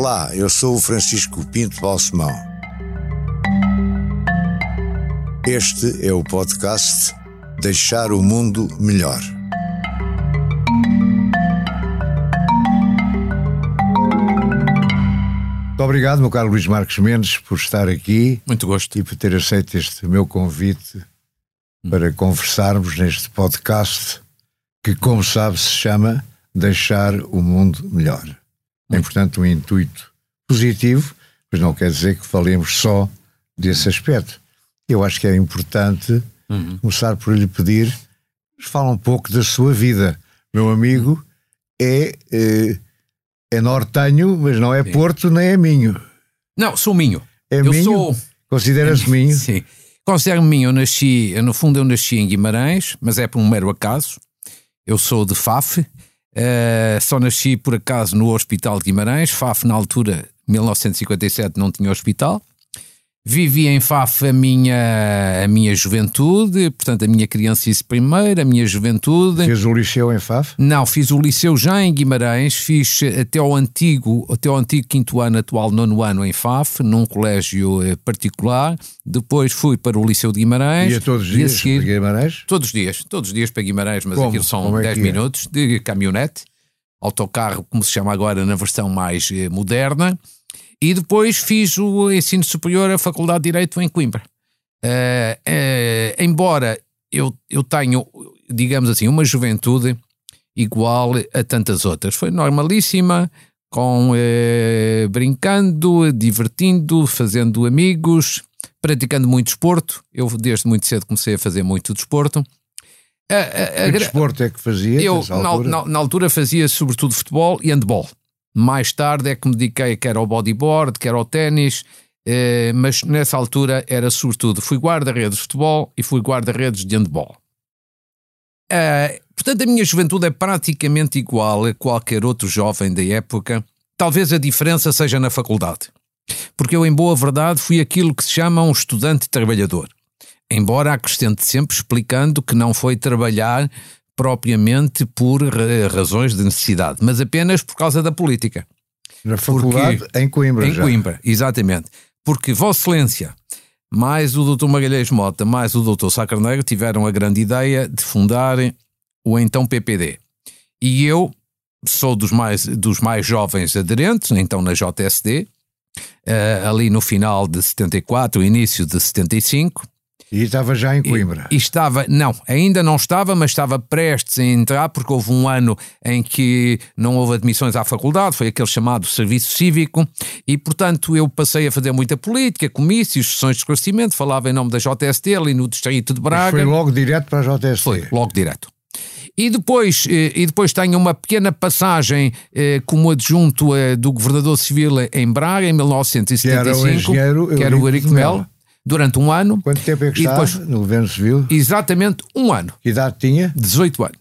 Olá, eu sou o Francisco Pinto Balsemão. Este é o podcast Deixar o Mundo Melhor. Muito obrigado, meu caro Luís Marcos Mendes, por estar aqui. Muito gosto. E por ter aceito este meu convite para conversarmos neste podcast que, como sabe, se chama Deixar o Mundo Melhor. Tem, portanto, um intuito positivo, mas não quer dizer que falemos só desse aspecto. Eu acho que é importante uhum. começar por lhe pedir, fala um pouco da sua vida. Meu amigo é, é, é nortenho, mas não é Sim. Porto nem é Minho. Não, sou Minho. É eu Minho? Sou... Considera-se Minho? Sim. Considero-me Minho. Eu nasci, no fundo eu nasci em Guimarães, mas é por um mero acaso. Eu sou de Faf, Uh, só nasci por acaso no Hospital de Guimarães. FAF, na altura, 1957, não tinha hospital. Vivi em Faf a minha, a minha juventude, portanto, a minha criancice primeiro, a minha juventude. Fez o liceu em Faf? Não, fiz o liceu já em Guimarães, fiz até ao antigo, até ao antigo quinto ano, atual nono ano em Faf, num colégio eh, particular. Depois fui para o Liceu de Guimarães. Ia todos os dias seguir, para Guimarães? Todos os dias, todos os dias para Guimarães, mas Como? aquilo são é 10 minutos de caminhonete, autocarro, como se chama agora na versão mais eh, moderna. E depois fiz o ensino superior, a Faculdade de Direito em Coimbra. Uh, uh, embora eu, eu tenha, digamos assim, uma juventude igual a tantas outras. Foi normalíssima, com uh, brincando, divertindo, fazendo amigos, praticando muito desporto. Eu desde muito cedo comecei a fazer muito desporto. A, a, a, que desporto é que fazia? Eu, na, na, na, altura fazia sobretudo futebol e handball. Mais tarde é que me dediquei quer ao bodyboard, quer ao ténis, eh, mas nessa altura era sobretudo, fui guarda-redes de futebol e fui guarda-redes de handball. Eh, portanto, a minha juventude é praticamente igual a qualquer outro jovem da época. Talvez a diferença seja na faculdade. Porque eu, em boa verdade, fui aquilo que se chama um estudante trabalhador. Embora acrescente sempre explicando que não foi trabalhar propriamente por razões de necessidade, mas apenas por causa da política. Na faculdade, Porque, em Coimbra. Em já. Coimbra, exatamente. Porque Vossa Excelência, mais o Dr. Magalhães Mota, mais o Dr. Sacarneiro tiveram a grande ideia de fundarem o então PPD. E eu sou dos mais, dos mais jovens aderentes, então na JSD, uh, ali no final de 74, início de 75, e estava já em Coimbra? E, e, estava, não, ainda não estava, mas estava prestes a entrar, porque houve um ano em que não houve admissões à faculdade, foi aquele chamado serviço cívico, e portanto eu passei a fazer muita política, comícios, sessões de esclarecimento, falava em nome da JST ali no distrito de Braga. Mas foi logo direto para a JST? Foi, logo direto. E depois, eh, e depois tenho uma pequena passagem eh, como adjunto eh, do governador civil em Braga, em 1975, que era o engenheiro que era o Eurico Melo durante um ano. Quanto tempo é que está depois, no governo civil? Exatamente um ano. Que idade tinha? 18 anos.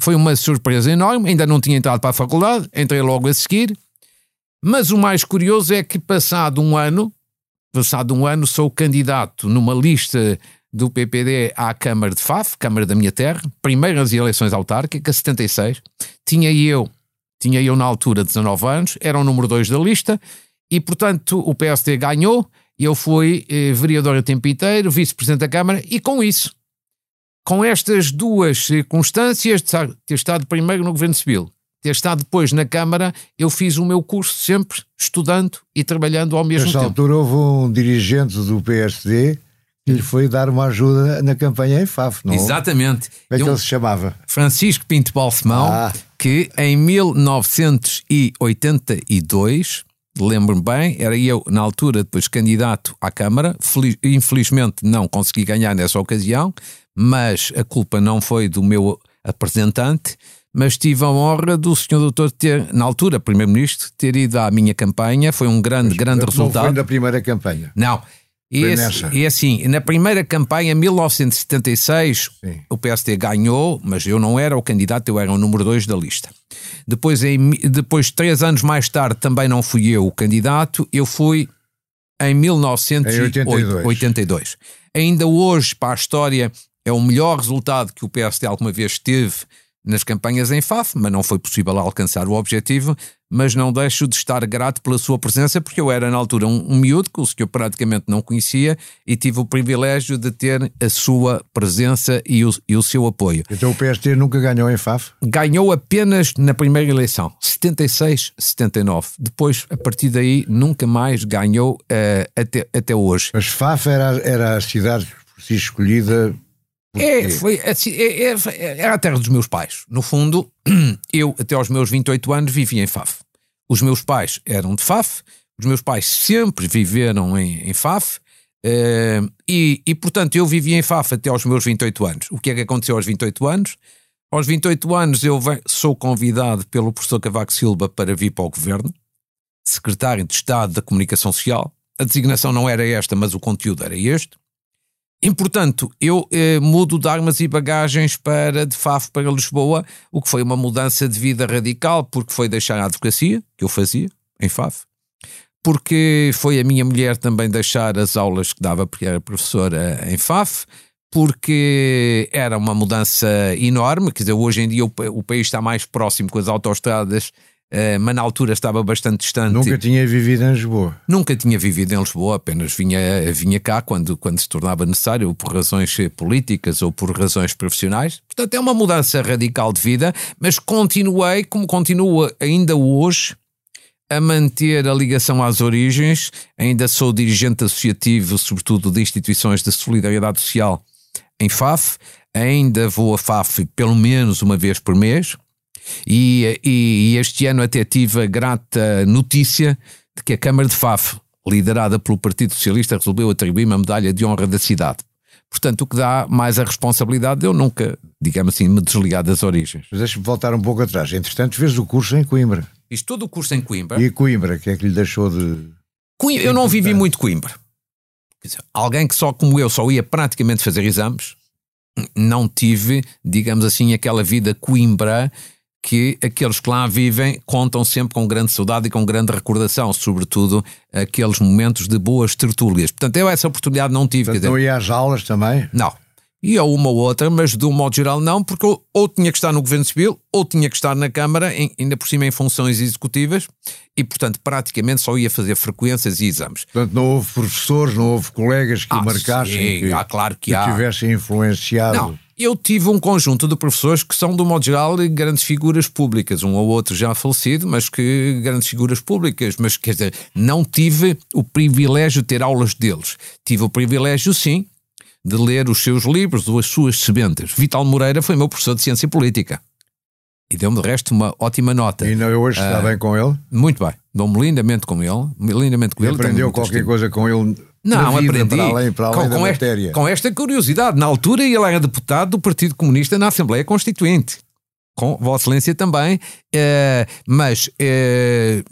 Foi uma surpresa enorme, ainda não tinha entrado para a faculdade, entrei logo a seguir. Mas o mais curioso é que passado um ano, passado um ano sou candidato numa lista do PPD à Câmara de Faf, Câmara da minha terra, primeiras eleições autárquicas, 76. Tinha eu, tinha eu na altura 19 anos, era o número 2 da lista, e portanto o PSD ganhou, eu fui eh, vereador o tempo inteiro, vice-presidente da Câmara, e com isso, com estas duas circunstâncias, de ter estado primeiro no Governo Civil, ter estado depois na Câmara, eu fiz o meu curso sempre estudando e trabalhando ao mesmo Nessa tempo. Nessa altura houve um dirigente do PSD que lhe foi dar uma ajuda na campanha em FAF, não? Exatamente. Como é que ele se chamava? Francisco Pinto Balsemão, ah. que em 1982 lembro-me bem, era eu, na altura, depois candidato à Câmara. Infelizmente não consegui ganhar nessa ocasião, mas a culpa não foi do meu apresentante. Mas tive a honra do senhor doutor ter, na altura, primeiro-ministro, ter ido à minha campanha. Foi um grande, mas, grande resultado. Não foi na primeira campanha? Não. E, esse, e assim, na primeira campanha, em 1976, Sim. o PSD ganhou, mas eu não era o candidato, eu era o número 2 da lista. Depois, em, depois, três anos mais tarde, também não fui eu o candidato, eu fui em 1982. Ainda hoje, para a história, é o melhor resultado que o PSD alguma vez teve nas campanhas em FAF, mas não foi possível alcançar o objetivo. Mas não deixo de estar grato pela sua presença, porque eu era na altura um, um miúdo, que eu praticamente não conhecia, e tive o privilégio de ter a sua presença e o, e o seu apoio. Então o PST nunca ganhou em FAF? Ganhou apenas na primeira eleição, 76, 79. Depois, a partir daí, nunca mais ganhou uh, até, até hoje. Mas FAF era, era a cidade por si escolhida é, foi, assim, é, é, é, era a terra dos meus pais. No fundo, eu, até aos meus 28 anos, vivia em Faf. Os meus pais eram de Faf, os meus pais sempre viveram em, em Faf, uh, e, e, portanto, eu vivia em Faf até aos meus 28 anos. O que é que aconteceu aos 28 anos? Aos 28 anos, eu sou convidado pelo professor Cavaco Silva para vir para o governo, secretário de Estado da Comunicação Social. A designação não era esta, mas o conteúdo era este. E, portanto, eu eh, mudo de armas e bagagens para de Fafo para Lisboa, o que foi uma mudança de vida radical, porque foi deixar a advocacia, que eu fazia, em Fafo, porque foi a minha mulher também deixar as aulas que dava, porque era professora em Faf, porque era uma mudança enorme, quer dizer, hoje em dia o, o país está mais próximo com as autoestradas Uh, mas na altura estava bastante distante. Nunca tinha vivido em Lisboa? Nunca tinha vivido em Lisboa, apenas vinha, vinha cá quando, quando se tornava necessário, ou por razões políticas ou por razões profissionais. Portanto, é uma mudança radical de vida, mas continuei, como continuo ainda hoje, a manter a ligação às origens. Ainda sou dirigente associativo, sobretudo de instituições de solidariedade social em FAF. Ainda vou a FAF pelo menos uma vez por mês e, e, e este ano até tive a grata notícia de que a Câmara de Faf, liderada pelo Partido Socialista, resolveu atribuir-me a medalha de honra da cidade. Portanto, o que dá mais a responsabilidade de eu nunca, digamos assim, me desligar das origens. Mas deixa-me voltar um pouco atrás. Entretanto, fez o curso em Coimbra. Fiz todo o curso em Coimbra. E Coimbra, que é que lhe deixou de. Coimbra, eu não vivi muito Coimbra. Dizer, alguém que só como eu só ia praticamente fazer exames, não tive, digamos assim, aquela vida Coimbra que aqueles que lá vivem contam sempre com grande saudade e com grande recordação, sobretudo aqueles momentos de boas tertúlias. Portanto, eu essa oportunidade não tive. Portanto, não ia às aulas também? Não. Ia uma ou outra, mas de um modo geral não, porque eu, ou tinha que estar no Governo Civil, ou tinha que estar na Câmara, ainda por cima em funções executivas, e portanto praticamente só ia fazer frequências e exames. Portanto, não houve professores, não houve colegas que ah, marcassem, sim, que, ah, claro que, que há. tivessem influenciado. Não, eu tive um conjunto de professores que são, do modo geral, grandes figuras públicas, um ou outro já falecido, mas que grandes figuras públicas, mas quer dizer, não tive o privilégio de ter aulas deles. Tive o privilégio, sim, de ler os seus livros ou as suas sebentes. Vital Moreira foi meu professor de Ciência Política. E deu-me de resto uma ótima nota. E não, hoje está uh, bem com ele? Muito bem. Dou-me lindamente com ele. Lindamente com e ele. Aprendeu qualquer coisa com ele não, vida, aprendi para além, para além com, com, esta, com, esta, curiosidade. Na altura, ele era deputado do Partido Comunista na Assembleia Constituinte. Com Vossa Excelência também, uh, mas uh,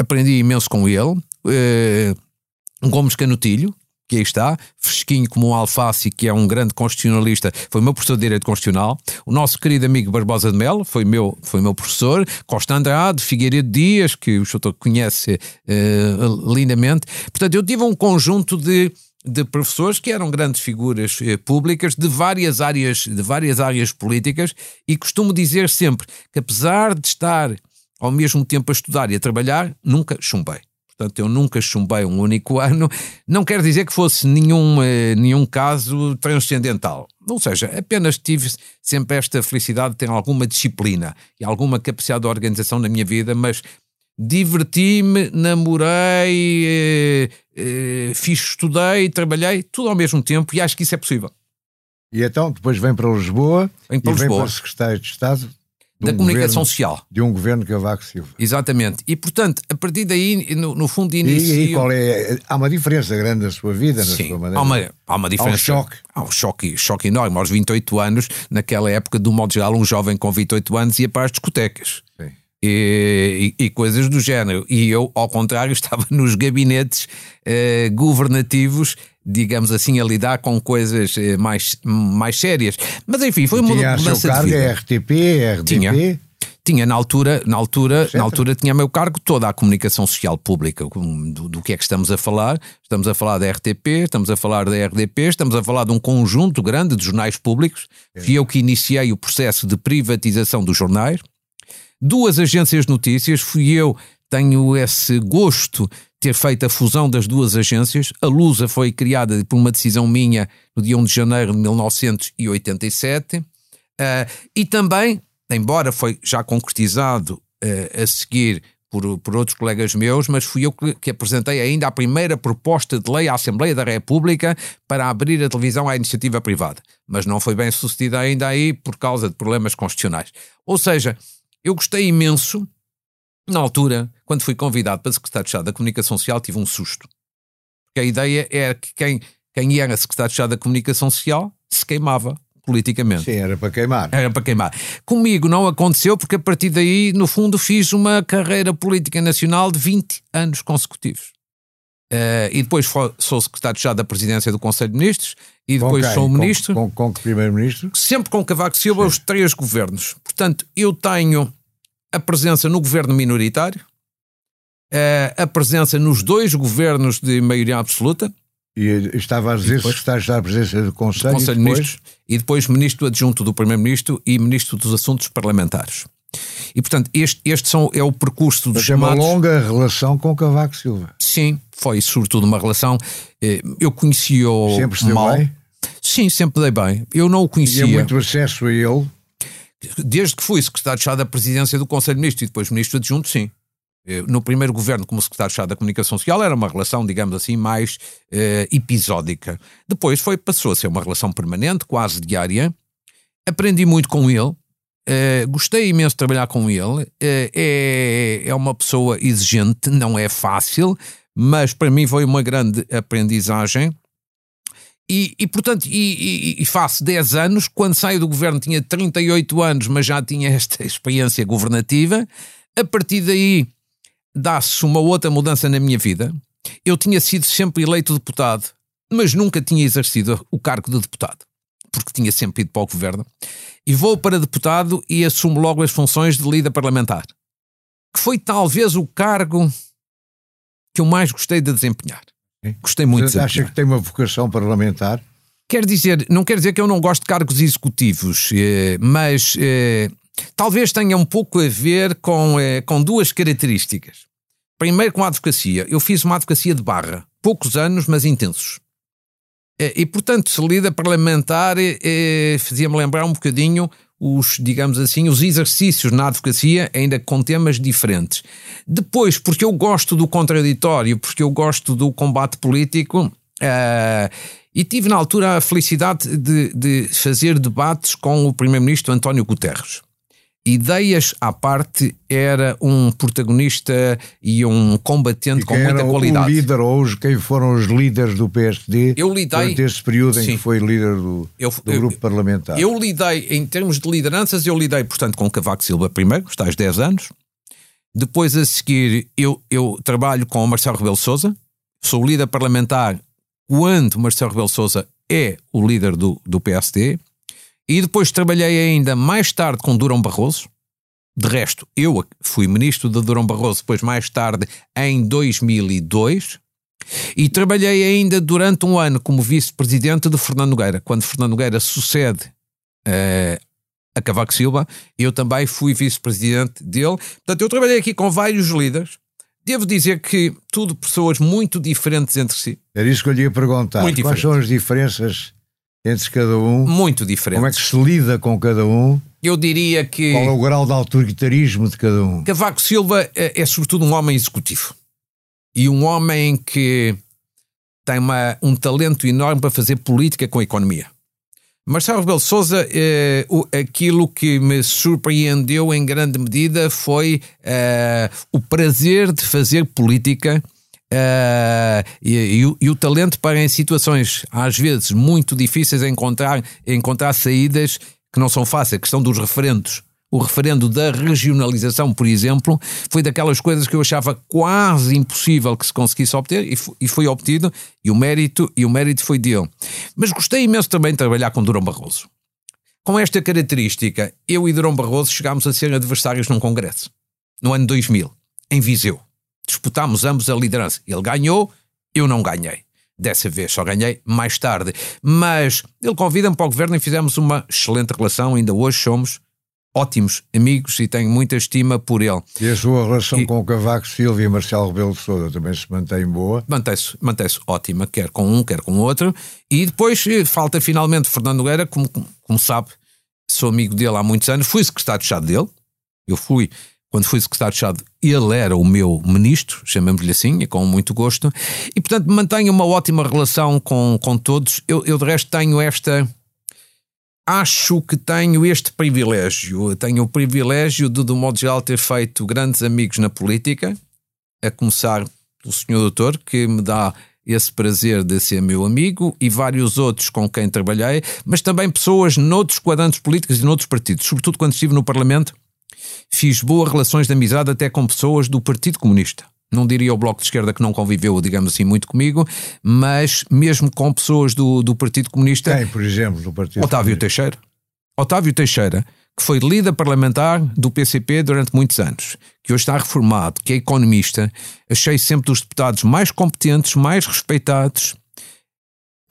aprendi imenso com ele. Uh, Gomes Canutilho, que aí está, fresquinho como um alface, que é um grande constitucionalista, foi meu professor de Direito Constitucional. O nosso querido amigo Barbosa de Melo foi meu, foi meu professor. Costa Andrade, Figueiredo Dias, que o senhor conhece uh, lindamente. Portanto, eu tive um conjunto de de professores que eram grandes figuras eh, públicas de várias áreas de várias áreas políticas e costumo dizer sempre que apesar de estar ao mesmo tempo a estudar e a trabalhar nunca chumbei portanto eu nunca chumbei um único ano, não quer dizer que fosse nenhum, eh, nenhum caso transcendental. Ou seja, apenas tive sempre esta felicidade de ter alguma disciplina e alguma capacidade de organização na minha vida, mas diverti-me, namorei, eh, eh, fiz, estudei, trabalhei, tudo ao mesmo tempo e acho que isso é possível. E então, depois vem para Lisboa vem para e Lisboa. vem para o Secretário de Estado da um comunicação governo, social. De um governo Cavaco Silva. Exatamente. E, portanto, a partir daí, no, no fundo, inicio... E, e qual é... Há uma diferença grande na sua vida, na Sim, sua maneira? Há uma, há uma diferença. Há um choque. Há um choque, choque enorme. Aos 28 anos, naquela época, do modo geral, um jovem com 28 anos ia para as discotecas. Sim. E, e, e, coisas do género. E eu, ao contrário, estava nos gabinetes eh, governativos digamos assim, a lidar com coisas eh, mais, mais sérias. Mas enfim, foi uma Tinha mudança de cargo, vida. RTP, RDP? Tinha. tinha na altura, na altura, na altura tinha meu cargo toda a comunicação social pública. Do, do, que é que estamos a falar? Estamos a falar da RTP, estamos a falar da RDP, estamos a falar de um conjunto grande de jornais públicos. É. Fui eu que iniciei o processo de privatização dos jornais. Duas agências de notícias, fui eu, tenho esse gosto ter feito a fusão das duas agências. A Lusa foi criada por uma decisão minha no dia 1 de janeiro de 1987. Uh, ah, e também, embora foi já concretizado uh, a seguir por, por outros colegas meus, mas fui eu que, que, apresentei ainda a primeira proposta de lei à Assembleia da República para abrir a televisão à iniciativa privada. Mas não foi bem sucedida ainda aí por causa de problemas constitucionais. Ou seja, eu gostei imenso na altura, quando fui convidado para secretário de Estado da Comunicação Social, tive um susto. Porque a ideia era que quem, quem era secretário de Estado da Comunicação Social se queimava politicamente. Sim, era para queimar. Era para queimar. Comigo não aconteceu porque a partir daí, no fundo, fiz uma carreira política nacional de 20 anos consecutivos. Uh, e depois sou secretário de Estado da Presidência do Conselho de Ministros e depois sou ministro. Com, com, com que primeiro-ministro? Sempre com Cavaco Silva, Sim. os três governos. Portanto, eu tenho a presença no governo minoritário, eh, a presença nos dois governos de maioria absoluta. E estava a dizer depois, secretário da presença do Conselho, Conselho e, depois... e depois ministro adjunto do Primeiro-Ministro e ministro dos Assuntos Parlamentares. E portanto, este, este são, é o percurso dos chamados... É uma longa relação com Cavaco Silva. Sim, foi sobretudo uma relação. Eh, eu conheci-o sempre se mal. Bem? Sim, sempre dei bem. Eu não o conhecia. Tinha muito acesso a ele desde que fui secretário de Estado da Presidência do Conselho de Ministros e depois ministro adjunto, sim. Eh, no primeiro governo, como secretário de Estado da Comunicação Social, era uma relação, digamos assim, mais eh, episódica. Depois foi, passou a ser uma relação permanente, quase diária. Aprendi muito com ele, eh, gostei imenso de trabalhar com ele. é, é uma pessoa exigente, não é fácil, mas para mim foi uma grande aprendizagem. E, e, portanto, e, e, e faço 10 anos, quando saio do governo tinha 38 anos, mas já tinha esta experiência governativa. A partir daí dá-se uma outra mudança na minha vida. Eu tinha sido sempre eleito deputado, mas nunca tinha exercido o cargo de deputado, porque tinha sempre ido para o governo. E vou para deputado e assumo logo as funções de líder parlamentar, que foi talvez o cargo que eu mais gostei de desempenhar. Gostei muito. Acha que tem uma vocação parlamentar? Quer dizer, não quer dizer que eu não gosto de cargos executivos, eh, mas eh, talvez tenha um pouco a ver com, eh, com duas características. Primeiro, com a advocacia. Eu fiz uma advocacia de barra, poucos anos, mas intensos. E, portanto, se lida parlamentar, fazia-me lembrar um bocadinho os, digamos assim, os exercícios na advocacia, ainda com temas diferentes. Depois, porque eu gosto do contraditório, porque eu gosto do combate político, uh, e tive na altura a felicidade de, de fazer debates com o primeiro-ministro António Guterres ideias à parte, era um protagonista e um combatente e com muita qualidade. O líder hoje, quem foram os líderes do PSD eu lidei, durante esse período em sim, que foi líder do, eu, do grupo eu, parlamentar? Eu lidei, em termos de lideranças, eu lidei, portanto, com Cavaco Silva primeiro, está aos 10 anos. Depois, a seguir, eu, eu trabalho com o Marcelo Rebelo Souza, sou líder parlamentar quando Marcelo Rebelo Souza é o líder do, do PSD. E depois trabalhei ainda mais tarde com Durão Barroso. De resto, eu fui ministro de Durão Barroso, depois mais tarde, em 2002. E trabalhei ainda durante um ano como vice-presidente de Fernando Nogueira. Quando Fernando Nogueira sucede uh, a Cavaco Silva, eu também fui vice-presidente dele. Portanto, eu trabalhei aqui com vários líderes. Devo dizer que tudo pessoas muito diferentes entre si. Era isso que eu lhe ia perguntar. Muito Quais são as diferenças entre cada um. Muito diferente. Como é que se lida com cada um? Eu diria que. Qual é o grau de autoritarismo de cada um? Cavaco Silva é, é sobretudo um homem executivo. E um homem que tem uma, um talento enorme para fazer política com a economia. Marcelo Rebelo Souza, eh, aquilo que me surpreendeu em grande medida foi eh, o prazer de fazer política Uh, e, e, o, e, o, talento para em situações às vezes muito difíceis encontrar, encontrar saídas que não são fáceis, a questão dos referendos. O referendo da regionalização, por exemplo, foi daquelas coisas que eu achava quase impossível que se conseguisse obter e, e foi obtido, e o mérito, e o mérito foi dele. Mas gostei imenso também de trabalhar com Durão Barroso. com esta característica, eu e Durão Barroso chegámos a ser adversários num congresso, no ano 2000, em Viseu. Disputámos ambos a liderança. Ele ganhou, eu não ganhei. Dessa vez só ganhei mais tarde. Mas ele convida-me para o governo e fizemos uma excelente relação. Ainda hoje somos ótimos amigos e tenho muita estima por ele. E a sua relação e, com o Cavaco Silva e Marcelo Rebelo de Sousa também se mantém boa? Mantém-se mantém ótima, quer com um, quer com o outro. E depois eh, falta finalmente Fernando Nogueira, como, como sabe, sou amigo dele há muitos anos, fui secretário-chave dele. Eu fui, quando fui secretário-chave, ele era o meu ministro, chamamos-lhe assim, e com muito gosto. E, portanto, mantenho uma ótima relação com, com todos. Eu, eu, de resto, tenho esta acho que tenho este privilégio. Tenho o privilégio de, do modo geral, ter feito grandes amigos na política, a começar pelo senhor doutor, que me dá esse prazer de ser meu amigo, e vários outros com quem trabalhei, mas também pessoas noutros quadrantes políticos e noutros partidos, sobretudo quando estive no Parlamento. Fiz boas relações de amizade até com pessoas do Partido Comunista não diria o Bloco de Esquerda que não conviveu, digamos assim, muito comigo, mas mesmo com pessoas do, do Partido Comunista. Quem, por exemplo, do Partido Otávio Comunista? Teixeira. Otávio Teixeira, que foi líder parlamentar do PCP durante muitos anos, que hoje está reformado, que é economista, achei sempre dos deputados mais competentes, mais respeitados.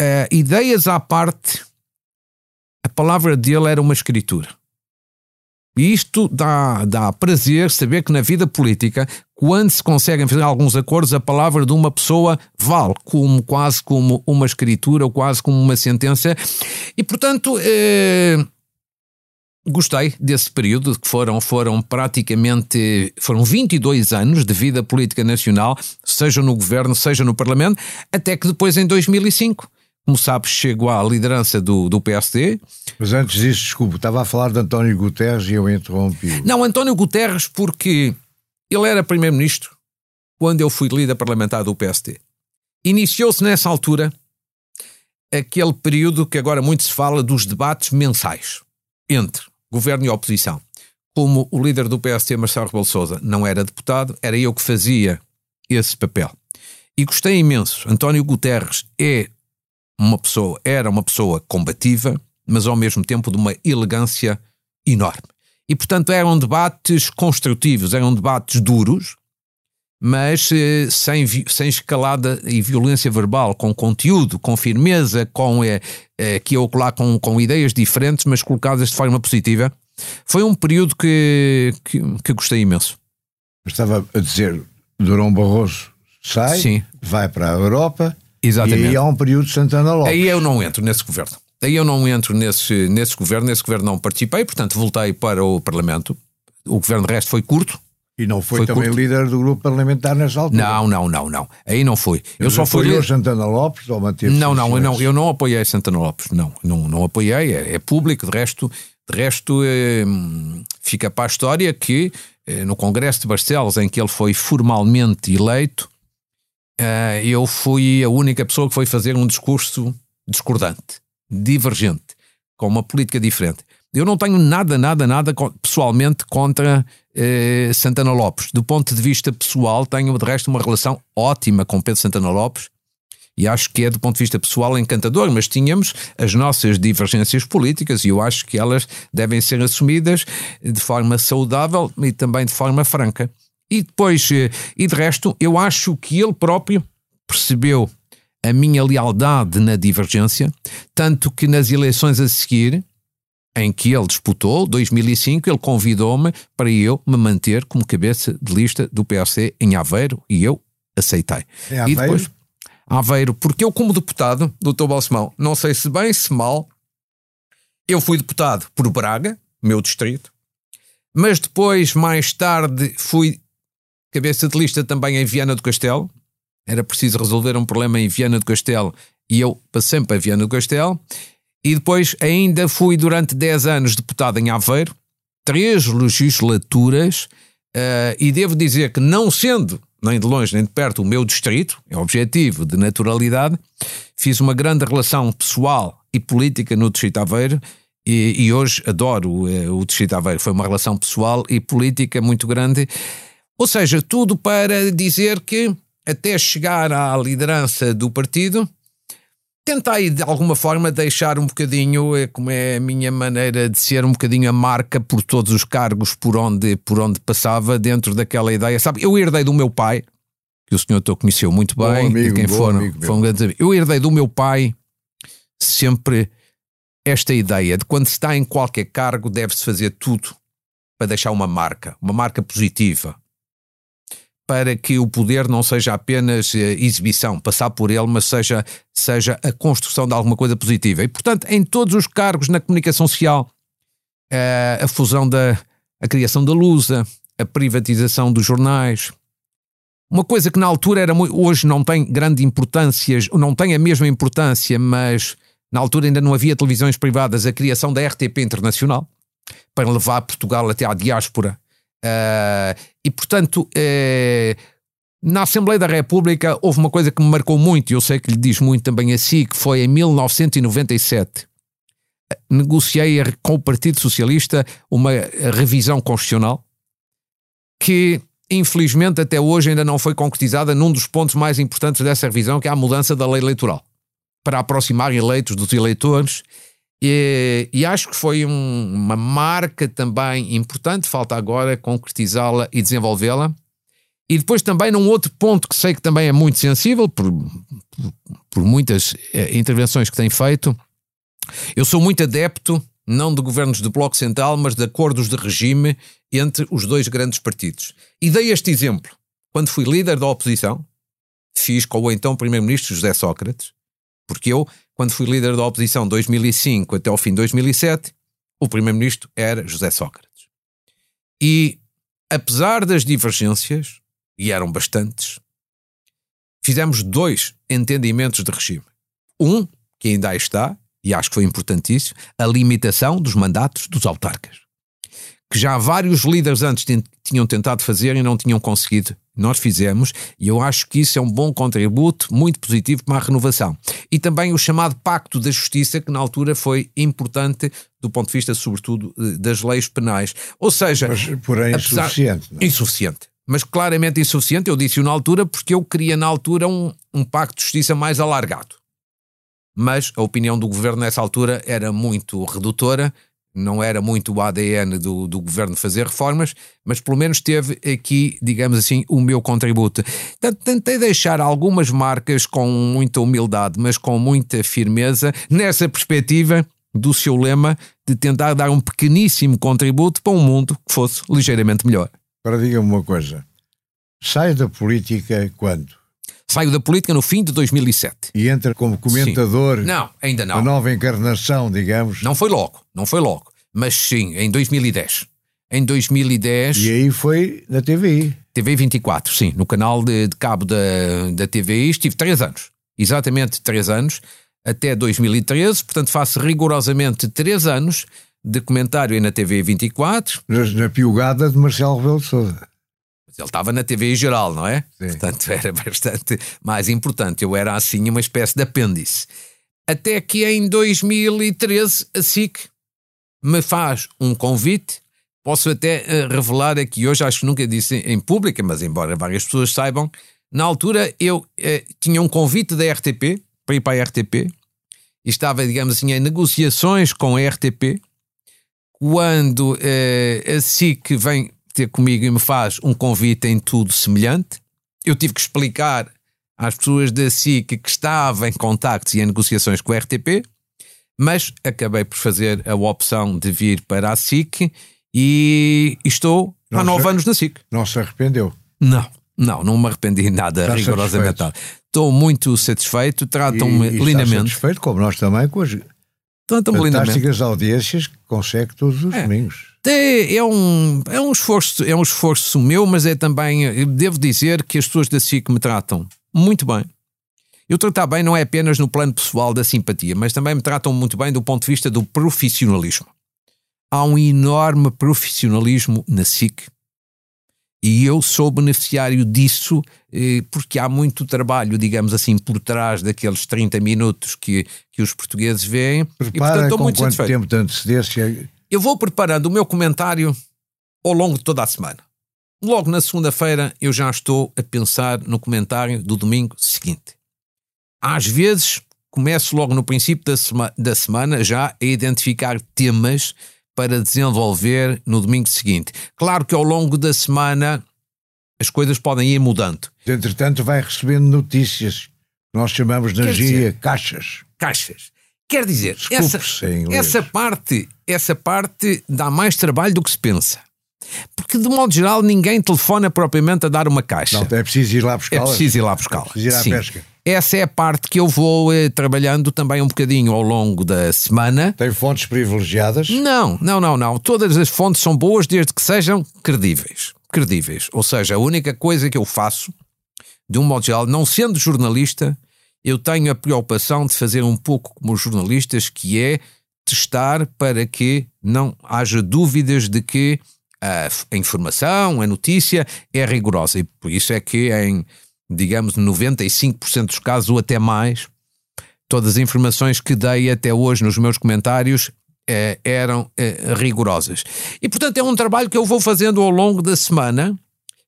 Uh, ideias à parte, a palavra dele era uma escritura. E isto dá, dá prazer saber que na vida política, quando se conseguem fazer alguns acordos, a palavra de uma pessoa vale como quase como uma escritura ou quase como uma sentença. E portanto. Eh, gostei desse período, que foram, foram praticamente foram 22 anos de vida política nacional, seja no governo, seja no parlamento, até que depois em 2005 como sabes, chego à liderança do, do PSD. Mas antes disso, desculpe, estava a falar de António Guterres e eu interrompi. Não, António Guterres, porque ele era primeiro-ministro quando eu fui líder parlamentar do PSD. Iniciou-se nessa altura aquele período que agora muito se fala dos debates mensais entre governo e oposição. Como o líder do PSD, Marcelo Rebelo Sousa, não era deputado, era eu que fazia esse papel. E gostei imenso. António Guterres é uma pessoa, era uma pessoa combativa, mas ao mesmo tempo de uma elegância enorme. E, portanto, eram debates construtivos, eram debates duros, mas eh, sem, sem escalada e violência verbal, com conteúdo, com firmeza, com eh, eh, que eu lá com, com ideias diferentes, mas colocadas de forma positiva. Foi um período que, que, que gostei imenso. Estava a dizer, Durão Barroso sai, Sim. vai para a Europa, Exatamente. E aí há um período de Santana Lopes. Aí eu não entro nesse governo. Aí eu não entro nesse, nesse governo, nesse governo não participei, portanto voltei para o Parlamento. O governo de resto foi curto. E não foi, foi também curto. líder do grupo parlamentar nessa altura? Não, não, não, não. Aí não foi. Eu, só fui líder... Santana Lopes ou manteve Não, não, eu não, eu não apoiei Santana Lopes. Não, não, não apoiei. É, é público. De resto, de resto é, fica para a história que é, no Congresso de Barcelos, em que ele foi formalmente eleito, uh, eu fui a única pessoa que foi fazer um discurso discordante, divergente, com uma política diferente. Eu não tenho nada, nada, nada pessoalmente contra uh, Santana Lopes. Do ponto de vista pessoal, tenho de resto uma relação ótima com Pedro Santana Lopes e acho que é, do ponto de vista pessoal, encantador, mas tínhamos as nossas divergências políticas e eu acho que elas devem ser assumidas de forma saudável e também de forma franca. E depois, eh, e de resto, eu acho que ele próprio percebeu a minha lealdade na divergência, tanto que nas eleições a seguir, em que ele disputou, 2005, ele convidou-me para eu me manter como cabeça de lista do PSC em Aveiro e eu aceitei. Em Aveiro? E depois, Aveiro, porque eu, como deputado, doutor Balsemão, não sei se bem, se mal, eu fui deputado por Braga, meu distrito, mas depois, mais tarde, fui cabeça de lista também em Viana do Castelo. Era preciso resolver um problema em Viana do Castelo e eu passei para Viana do Castelo. E depois ainda fui durante 10 anos deputado em Aveiro, três legislaturas, uh, e devo dizer que não sendo nem de longe nem de perto o meu distrito, é objetivo de naturalidade, fiz uma grande relação pessoal e política no distrito Aveiro e, e hoje adoro uh, o distrito Aveiro. Foi uma relação pessoal e política muito grande ou seja, tudo para dizer que até chegar à liderança do partido tentei de alguma forma deixar um bocadinho, eh, como é a minha maneira de ser, um bocadinho a marca por todos os cargos por onde, por onde passava, dentro daquela ideia. Sabe, eu herdei do meu pai, que o senhor conheceu muito bem, amigo, quem foram, foram grandes Eu herdei do meu pai sempre esta ideia de quando se está em qualquer cargo deve-se fazer tudo para deixar uma marca, uma marca positiva, para que o poder não seja apenas eh, exibição, passar por ele, mas seja, seja a construção de alguma coisa positiva. E, portanto, em todos os cargos na comunicação social, eh, a fusão da a criação da Lusa, a privatização dos jornais, uma coisa que na altura era muito, hoje não tem grande importância, não tem a mesma importância, mas na altura ainda não havia televisões privadas, a criação da RTP Internacional, para levar Portugal até à diáspora Uh, e, portanto, uh, na Assembleia da República houve uma coisa que me marcou muito, e eu sei que lhe diz muito também a si, que foi em 1997. Negociei com o Partido Socialista uma revisão constitucional que, infelizmente, até hoje ainda não foi concretizada num dos pontos mais importantes dessa revisão, que é a mudança da lei eleitoral, para aproximar eleitos dos eleitores e, e, acho que foi um, uma marca também importante, falta agora concretizá-la e desenvolvê-la. E depois também num outro ponto que sei que também é muito sensível, por, por, muitas eh, intervenções que tem feito, eu sou muito adepto, não de governos de bloco central, mas de acordos de regime entre os dois grandes partidos. E dei este exemplo. Quando fui líder da oposição, fiz com o então primeiro-ministro José Sócrates, porque eu quando fui líder da oposição 2005 até ao fim de 2007, o primeiro-ministro era José Sócrates. E, apesar das divergências, e eram bastantes, fizemos dois entendimentos de regime. Um, que ainda aí está, e acho que foi importantíssimo, a limitação dos mandatos dos autarcas. Que já vários líderes antes tinham tentado fazer e não tinham conseguido nós fizemos e eu acho que isso é um bom contributo, muito positivo para a renovação. E também o chamado Pacto da Justiça, que na altura foi importante do ponto de vista, sobretudo, eh, das leis penais. Ou seja. Mas, porém, apesar, insuficiente. Não? É? Insuficiente. Mas claramente insuficiente, eu disse-o na altura, porque eu queria na altura um, um pacto de justiça mais alargado. Mas a opinião do governo nessa altura era muito redutora não era muito o ADN do, do governo fazer reformas, mas pelo menos teve aqui, digamos assim, o meu contributo. Tentei deixar algumas marcas com muita humildade, mas com muita firmeza, nessa perspectiva do seu lema de tentar dar um pequeníssimo contributo para um mundo que fosse ligeiramente melhor. Agora diga-me uma coisa: sai da política quando? Saio da política no fim de 2007. E entra como comentador. Sim. Não, ainda não. A nova encarnação, digamos. Não foi logo, não foi logo. Mas sim, em 2010. Em 2010. E aí foi na TVI. TV 24, sim, no canal de, de cabo da, da TVI. Estive três anos, exatamente três anos, até 2013. Portanto, faço rigorosamente três anos de comentário aí na TV 24. Na, na piugada de Marcelo Rebelo de Sousa. Ele estava na TV em geral, não é? Sim. Portanto, era bastante mais importante. Eu era assim uma espécie de apêndice. Até que em 2013 a SIC me faz um convite. Posso até uh, revelar aqui hoje, acho que nunca disse em pública, mas embora várias pessoas saibam, na altura eu uh, tinha um convite da RTP para ir para a RTP e estava, digamos assim, em negociações com a RTP. Quando uh, a SIC vem ter comigo e me faz um convite em tudo semelhante. Eu tive que explicar às pessoas da SIC que estava em contactos e em negociações com a RTP, mas acabei por fazer a opção de vir para a SIC e estou não há nove anos na SIC. Não se arrependeu? Não, não, não me arrependi nada, Está rigorosamente nada. Estou muito satisfeito, tratam-me lindamente. satisfeito, como nós também, com as fantásticas audiências que consegue todos os é. domingos. É, é, um, é, um esforço, é um esforço meu, mas é também, devo dizer que as pessoas da SIC me tratam muito bem. Eu tratar bem não é apenas no plano pessoal da simpatia, mas também me tratam muito bem do ponto de vista do profissionalismo. Há um enorme profissionalismo na SIC e eu sou beneficiário disso eh, porque há muito trabalho, digamos assim, por trás daqueles 30 minutos que, que os portugueses veem. Prepara e, portanto, estou com muito quanto satisfeito. tempo de antecedência eu vou preparando o meu comentário ao longo de toda a semana. Logo na segunda-feira eu já estou a pensar no comentário do domingo seguinte. Às vezes começo logo no princípio da, sema da semana já a identificar temas para desenvolver no domingo seguinte. Claro que ao longo da semana as coisas podem ir mudando. Entretanto, vai recebendo notícias. Nós chamamos na gíria caixas. Caixas. Quer dizer, essa, essa, parte, essa parte dá mais trabalho do que se pensa. Porque, de modo geral, ninguém telefona propriamente a dar uma caixa. Não, é preciso ir lá buscar. É preciso ir lá buscar. É preciso ir à Sim. pesca. Essa é a parte que eu vou eh, trabalhando também um bocadinho ao longo da semana. Tem fontes privilegiadas? Não, não, não, não. Todas as fontes são boas desde que sejam credíveis. Credíveis. Ou seja, a única coisa que eu faço, de um modo geral, não sendo jornalista, eu tenho a preocupação de fazer um pouco como os jornalistas, que é testar para que não haja dúvidas de que a, a informação, a notícia é rigorosa. E por isso é que em digamos, 95% dos casos ou até mais, todas as informações que dei até hoje nos meus comentários eh, eram eh, rigorosas. E, portanto, é um trabalho que eu vou fazendo ao longo da semana,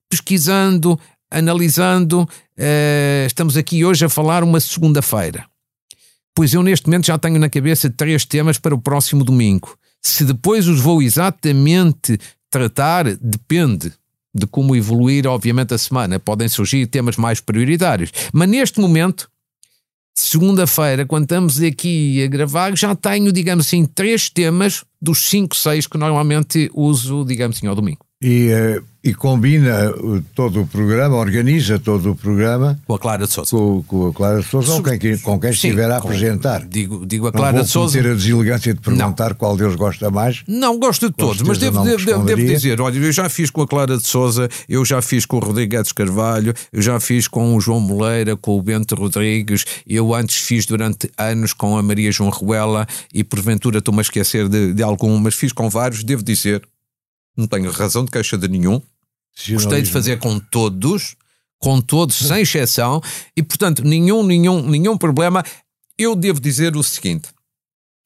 pesquisando, analisando. Eh, estamos aqui hoje a falar uma segunda-feira. Pois eu, neste momento, já tenho na cabeça três temas para o próximo domingo. Se depois os vou exatamente tratar, depende de como evoluir, obviamente, a semana. Podem surgir temas mais prioritários. Mas neste momento, segunda-feira, quando estamos aqui a gravar, já tenho, digamos assim, três temas dos cinco, seis que normalmente uso, digamos assim, ao domingo. E, uh, e combina todo o programa, organiza todo o programa com a Clara de Souza. Com, com a Clara de Souza ou quem, com quem Sim, estiver a apresentar. Digo, digo a Clara não de Souza. ter a deselegância de perguntar não. qual deles gosta mais. Não, gosto de todos, mas devo, devo, devo, dizer: olha, eu já fiz com a Clara de Souza, eu já fiz com o Rodrigues Carvalho, eu já fiz com o João Moleira, com o Bento Rodrigues, eu antes fiz durante anos com a Maria João Ruela e porventura estou-me a esquecer de, de algum, mas fiz com vários, devo dizer não tenho razão de queixa de nenhum. Gostei de fazer com todos, com todos, sem exceção, e portanto, nenhum, nenhum, nenhum problema. Eu devo dizer o seguinte: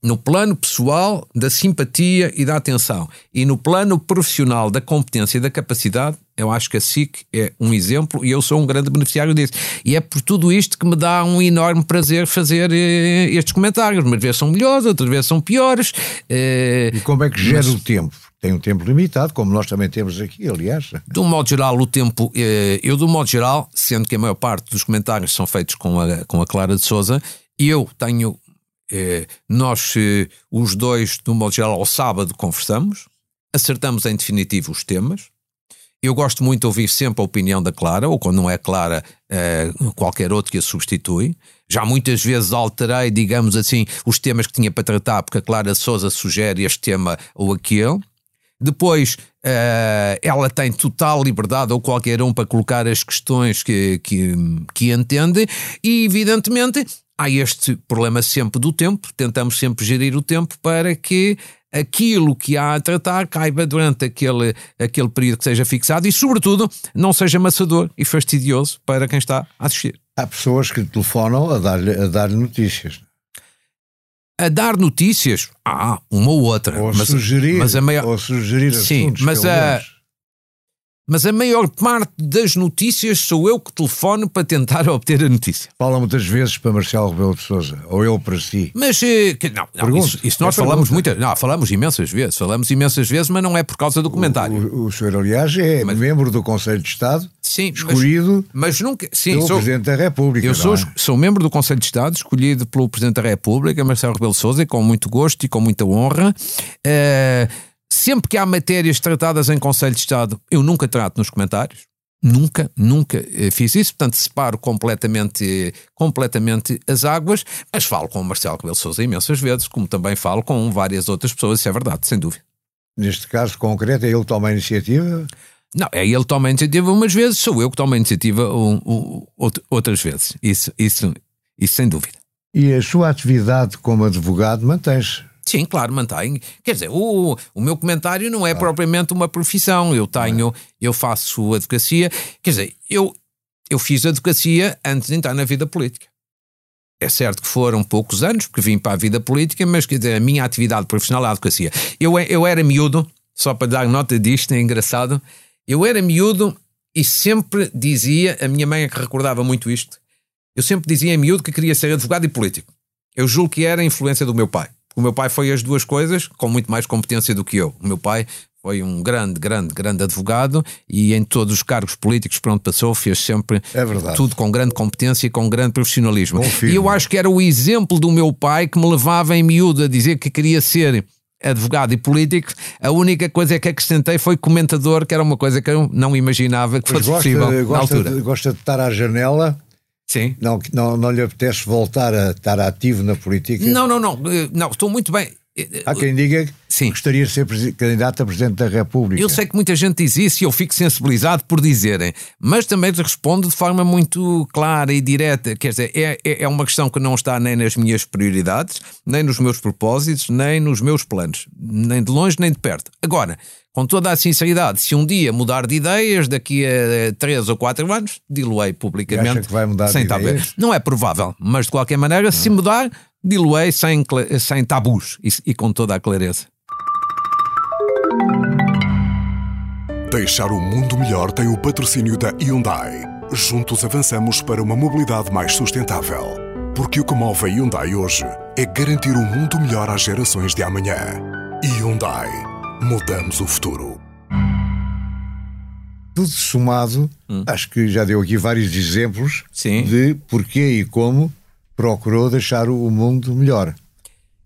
no plano pessoal, da simpatia e da atenção, e no plano profissional, da competência e da capacidade, eu acho que a SIC é um exemplo e eu sou um grande beneficiário disso. E é por tudo isto que me dá um enorme prazer fazer eh, estes comentários. Umas vezes são melhores, outras vezes são piores. Eh, e como é que gera mas... o tempo? Tem um tempo limitado, como nós também temos aqui, aliás. De um modo geral, o tempo, eh, eu, de um modo geral, sendo que a maior parte dos comentários são feitos com a, com a Clara de Souza, eu tenho. Eh, nós, eh, os dois, de um modo geral, ao sábado conversamos, acertamos em definitivo os temas. Eu gosto muito de ouvir sempre a opinião da Clara, ou quando não é Clara, qualquer outro que a substitui. Já muitas vezes alterei, digamos assim, os temas que tinha para tratar, porque a Clara Souza sugere este tema ou aquele. Depois, uh, ela tem total liberdade, ou qualquer um, para colocar as questões que, que, que entende, e evidentemente há este problema sempre do tempo, tentamos sempre gerir o tempo para que aquilo que há a tratar caiba durante aquele, aquele período que seja fixado e, sobretudo, não seja amassador e fastidioso para quem está a assistir. Há pessoas que telefonam a dar-lhe dar notícias a dar notícias, ah, uma ou outra. Ou mas, sugerir, mas a maior... ou sugerir Sim, mas a, mas a maior parte das notícias sou eu que telefono para tentar obter a notícia. Fala muitas vezes para Marcelo Rebelo de Souza, ou ele para si. Mas, eh, que, não, não isso, isso, nós é falamos muitas, não, falamos imensas vezes, falamos imensas vezes, mas não é por causa do comentário. O, o, o senhor, aliás, é mas, membro do Conselho de Estado, sim, escolhido mas, mas nunca, sim, pelo sou, Presidente da República. Eu sou, é? sou membro do Conselho de Estado, escolhido pelo Presidente da República, Marcelo Rebelo de Souza, com muito gosto e com muita honra. Uh, Sempre que há matérias tratadas em Conselho de Estado, eu nunca trato nos comentários. Nunca, nunca eh, fiz isso, portanto separo completamente, completamente as águas, mas falo com o Marcelo Rebelo Sousa imensas vezes, como também falo com várias outras pessoas, isso é verdade, sem dúvida. Neste caso concreto, é ele que toma a iniciativa? Não, é ele que toma a iniciativa umas vezes, sou eu que tomo a iniciativa um, um, outras vezes, isso, isso, isso sem dúvida. E a sua atividade como advogado mantém-se? Sim, claro, mantém. Quer dizer, o, o meu comentário não é claro. propriamente uma profissão. Eu tenho, eu faço advocacia. Quer dizer, eu, eu fiz advocacia antes de entrar na vida política. É certo que foram poucos anos, porque vim para a vida política, mas quer dizer, a minha atividade profissional é a advocacia. Eu, eu era miúdo, só para dar nota disto, é engraçado. Eu era miúdo e sempre dizia, a minha mãe é que recordava muito isto, eu sempre dizia em miúdo que queria ser advogado e político. Eu julgo que era a influência do meu pai. O meu pai foi as duas coisas com muito mais competência do que eu. O meu pai foi um grande, grande, grande advogado e em todos os cargos políticos por onde passou fez sempre é tudo com grande competência e com grande profissionalismo. Confirmo. E eu acho que era o exemplo do meu pai que me levava em miúdo a dizer que queria ser advogado e político, a única coisa que acrescentei foi comentador, que era uma coisa que eu não imaginava que fosse gosta, possível gosta na altura. De, gosta de estar à janela Sim. Não, não, não lhe apetece voltar a estar ativo na política? Não, não, não. Eh, não, estou muito bem. Há quem diga que Sim. gostaria de ser candidato a Presidente da República. Eu sei que muita gente diz isso e eu fico sensibilizado por dizerem, mas também respondo de forma muito clara e direta. Quer dizer, é, é, é uma questão que não está nem nas minhas prioridades, nem nos meus propósitos, nem nos meus planos, nem de longe nem de perto. Agora, com toda a sinceridade, se um dia mudar de ideias, daqui a três ou quatro anos, diluei publicamente. Acha que vai mudar sem de ideias? Não é provável, mas de qualquer maneira, se mudar, diluei sem, sem tabus e, e com toda a clareza. Deixar o mundo melhor tem o patrocínio da Hyundai. Juntos avançamos para uma mobilidade mais sustentável. Porque o que move a Hyundai hoje é garantir um mundo melhor às gerações de amanhã. Hyundai. Mudamos o futuro. Tudo somado, hum. acho que já deu aqui vários exemplos Sim. de porquê e como procurou deixar o mundo melhor.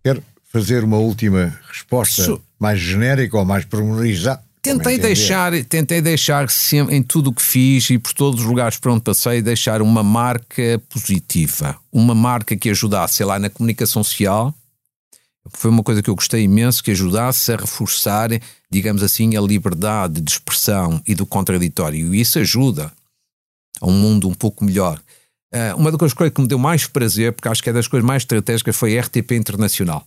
Quero fazer uma última resposta so... mais genérica ou mais pormenorizada. Tentei deixar, tentei deixar em tudo o que fiz e por todos os lugares por onde passei, deixar uma marca positiva, uma marca que ajudasse, sei lá, na comunicação social. Foi uma coisa que eu gostei imenso, que ajudasse a reforçar, digamos assim, a liberdade de expressão e do contraditório. E isso ajuda a um mundo um pouco melhor. Uh, uma das coisas que me deu mais prazer, porque acho que é das coisas mais estratégicas, foi a RTP Internacional.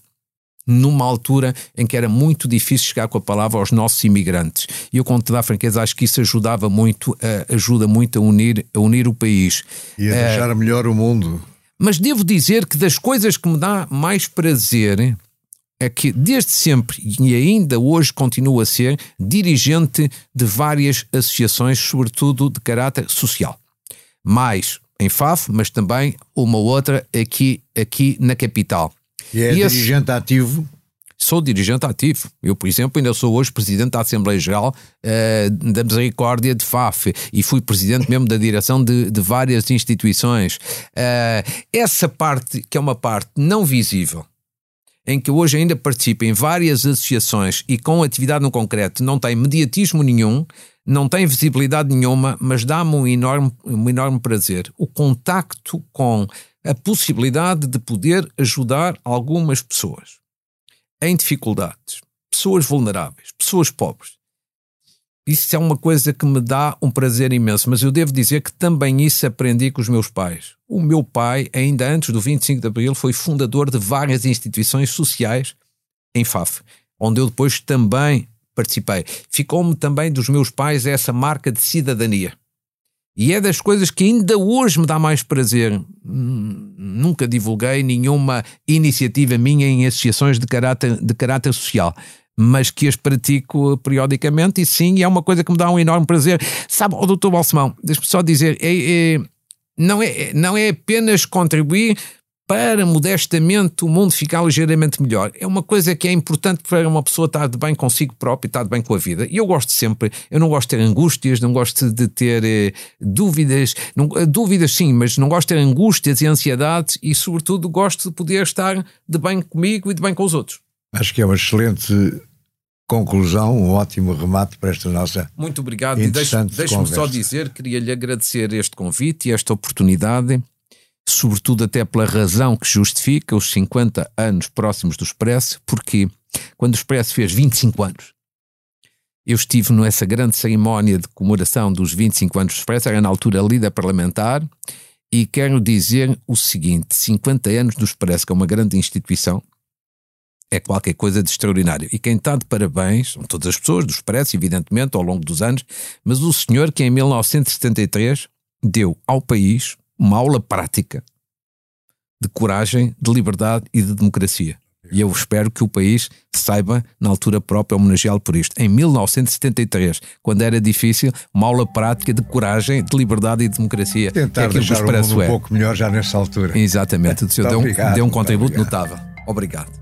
Numa altura em que era muito difícil chegar com a palavra aos nossos imigrantes. E eu, com toda a franqueza, acho que isso ajudava muito, uh, ajuda muito a unir, a unir o país. E a deixar uh, melhor o mundo. Mas devo dizer que das coisas que me dá mais prazer é que desde sempre e ainda hoje continua a ser dirigente de várias associações, sobretudo de caráter social. Mais em Faf, mas também uma outra aqui, aqui na capital. E é e dirigente esse... ativo? Sou dirigente ativo. Eu, por exemplo, ainda sou hoje presidente da Assembleia Geral uh, da Misericórdia de FAF e fui presidente mesmo da direção de, de várias instituições. Uh, essa parte, que é uma parte não visível, em que hoje ainda participo em várias associações e com atividade no concreto, não tem mediatismo nenhum, não tem visibilidade nenhuma, mas dá-me um enorme, um enorme prazer. O contacto com a possibilidade de poder ajudar algumas pessoas em dificuldades, pessoas vulneráveis, pessoas pobres. Isso é uma coisa que me dá um prazer imenso, mas eu devo dizer que também isso aprendi com os meus pais. O meu pai, ainda antes do 25 de Abril, foi fundador de várias instituições sociais em Faf, onde eu depois também participei. Ficou-me também dos meus pais essa marca de cidadania. E é das coisas que ainda hoje me dá mais prazer. Hum, nunca divulguei nenhuma iniciativa minha em associações de caráter, de caráter social, mas que as pratico periodicamente e sim, é uma coisa que me dá um enorme prazer. Sabe, o doutor Balsemão, deixa-me só dizer, é, é, não, é, não é apenas contribuir para modestamente o mundo ficar ligeiramente melhor. É uma coisa que é importante para uma pessoa estar de bem consigo própria, estar de bem com a vida. E eu gosto sempre, eu não gosto de ter angústias, não gosto de ter eh, dúvidas, não, eh, dúvidas sim, mas não gosto de ter angústias e ansiedades e, sobretudo, gosto de poder estar de bem comigo e de bem com os outros. Acho que é uma excelente conclusão, um ótimo remate para esta nossa. Muito obrigado. E deixe-me deixe só dizer, queria-lhe agradecer este convite e esta oportunidade sobretudo até pela razão que justifica os 50 anos próximos do Expresso, porque quando o Expresso fez 25 anos, eu estive nessa grande cerimónia de comemoração dos 25 anos do Expresso, era na altura líder parlamentar, e quero dizer o seguinte: 50 anos do Expresso, que é uma grande instituição, é qualquer coisa de extraordinário. E quem está de parabéns são todas as pessoas do Expresso, evidentemente, ao longo dos anos, mas o senhor que em 1973 deu ao país uma aula prática de coragem, de liberdade e de democracia. E eu espero que o país saiba, na altura própria, homenageá-lo por isto. Em 1973, quando era difícil, uma aula prática de coragem, de liberdade e de democracia. Tentar que é deixar o mundo um pouco melhor já nessa altura. Exatamente. O senhor deu, um, deu um contributo notável. Obrigado.